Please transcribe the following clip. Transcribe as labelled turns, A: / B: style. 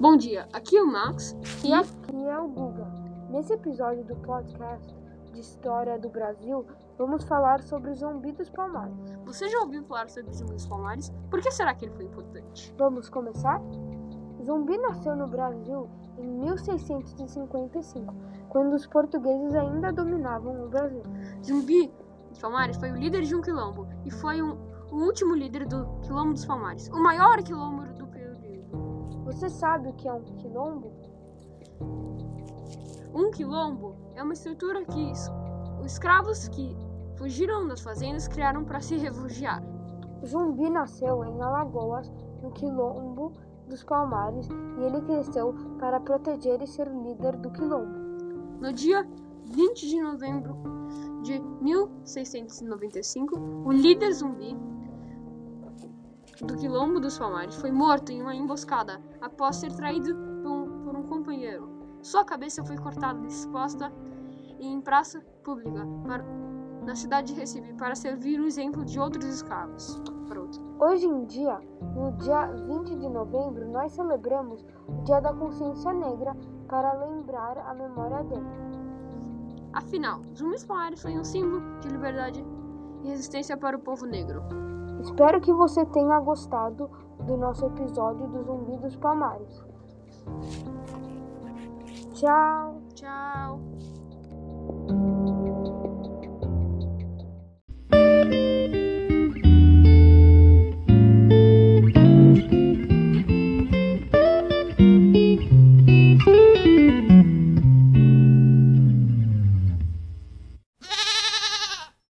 A: Bom dia, aqui é o Max
B: e aqui é o Guga. Nesse episódio do podcast de História do Brasil, vamos falar sobre o Zumbi dos Palmares.
A: Você já ouviu falar sobre o Zumbi dos Palmares? Por que será que ele foi importante?
B: Vamos começar? Zumbi nasceu no Brasil em 1655, quando os portugueses ainda dominavam o Brasil.
A: Zumbi dos Palmares foi o líder de um quilombo e foi um, o último líder do Quilombo dos Palmares, o maior quilombo do.
B: Você sabe o que é um quilombo?
A: Um quilombo é uma estrutura que os escravos que fugiram das fazendas criaram para se refugiar.
B: Zumbi nasceu em Alagoas, no quilombo dos Palmares, e ele cresceu para proteger e ser líder do quilombo.
A: No dia 20 de novembro de 1695, o líder zumbi do Quilombo dos Palmares foi morto em uma emboscada após ser traído por um, por um companheiro. Sua cabeça foi cortada e exposta em praça pública para, na cidade de Recife para servir o exemplo de outros escravos.
B: Hoje em dia, no dia 20 de novembro, nós celebramos o Dia da Consciência Negra para lembrar a memória dele.
A: Afinal, Zumbi Palmares foi um símbolo de liberdade e resistência para o povo negro.
B: Espero que você tenha gostado do nosso episódio do Zumbi dos Palmares. Tchau.
A: Tchau.